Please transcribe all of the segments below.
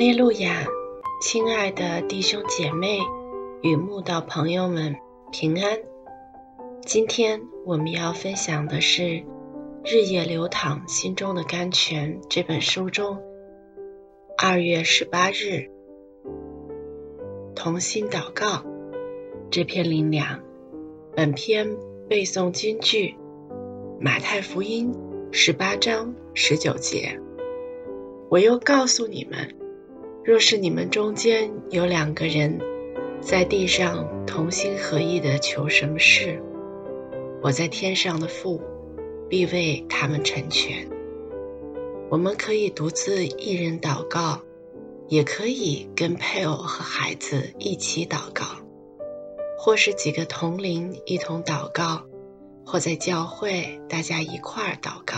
利路亚，亲爱的弟兄姐妹与慕道朋友们平安。今天我们要分享的是《日夜流淌心中的甘泉》这本书中二月十八日同心祷告这篇灵粮。本篇背诵金句马太福音十八章十九节。我又告诉你们。若是你们中间有两个人在地上同心合意的求什么事，我在天上的父必为他们成全。我们可以独自一人祷告，也可以跟配偶和孩子一起祷告，或是几个同龄一同祷告，或在教会大家一块儿祷告。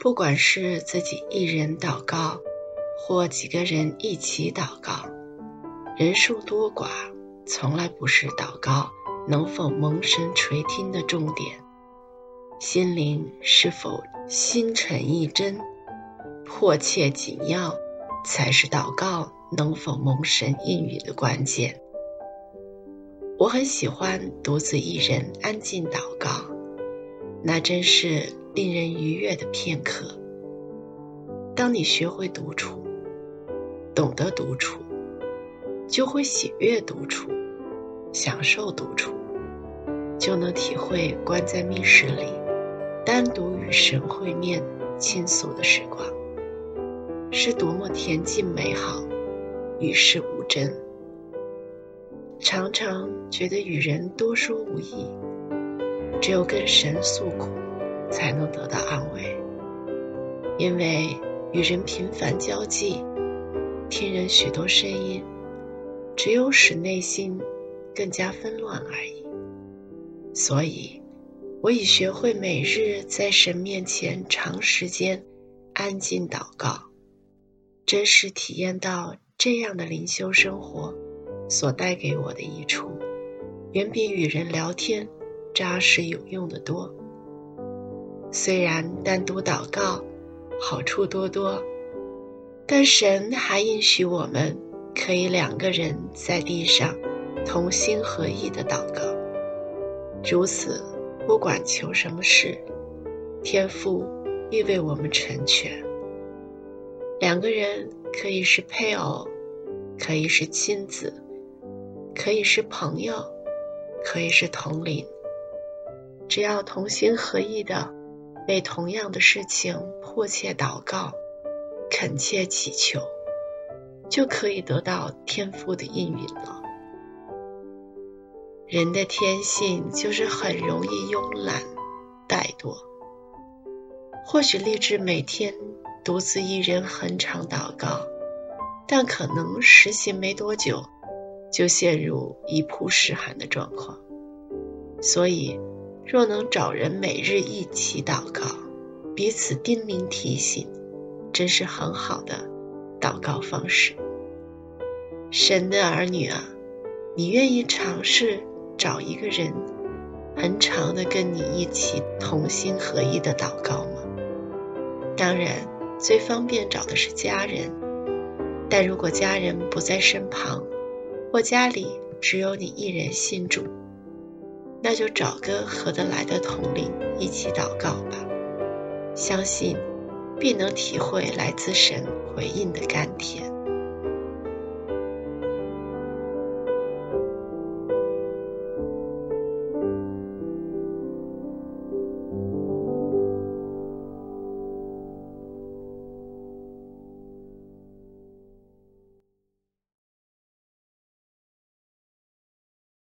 不管是自己一人祷告。或几个人一起祷告，人数多寡从来不是祷告能否蒙神垂听的重点。心灵是否心诚意真、迫切紧要，才是祷告能否蒙神应允的关键。我很喜欢独自一人安静祷告，那真是令人愉悦的片刻。当你学会独处。懂得独处，就会喜悦独处，享受独处，就能体会关在密室里，单独与神会面倾诉的时光，是多么恬静美好，与世无争。常常觉得与人多说无益，只有跟神诉苦，才能得到安慰，因为与人频繁交际。听人许多声音，只有使内心更加纷乱而已。所以，我已学会每日在神面前长时间安静祷告，真实体验到这样的灵修生活所带给我的益处，远比与人聊天扎实有用的多。虽然单独祷告好处多多。但神还允许我们可以两个人在地上同心合意的祷告，如此不管求什么事，天父必为我们成全。两个人可以是配偶，可以是亲子，可以是朋友，可以是同龄，只要同心合意的为同样的事情迫切祷告。恳切祈求，就可以得到天父的应允了。人的天性就是很容易慵懒、怠惰。或许立志每天独自一人恒常祷告，但可能实行没多久，就陷入一曝十寒的状况。所以，若能找人每日一起祷告，彼此叮咛提醒。真是很好的祷告方式。神的儿女啊，你愿意尝试找一个人，很长的跟你一起同心合一的祷告吗？当然，最方便找的是家人。但如果家人不在身旁，或家里只有你一人信主，那就找个合得来的同龄一起祷告吧。相信。必能体会来自神回应的甘甜。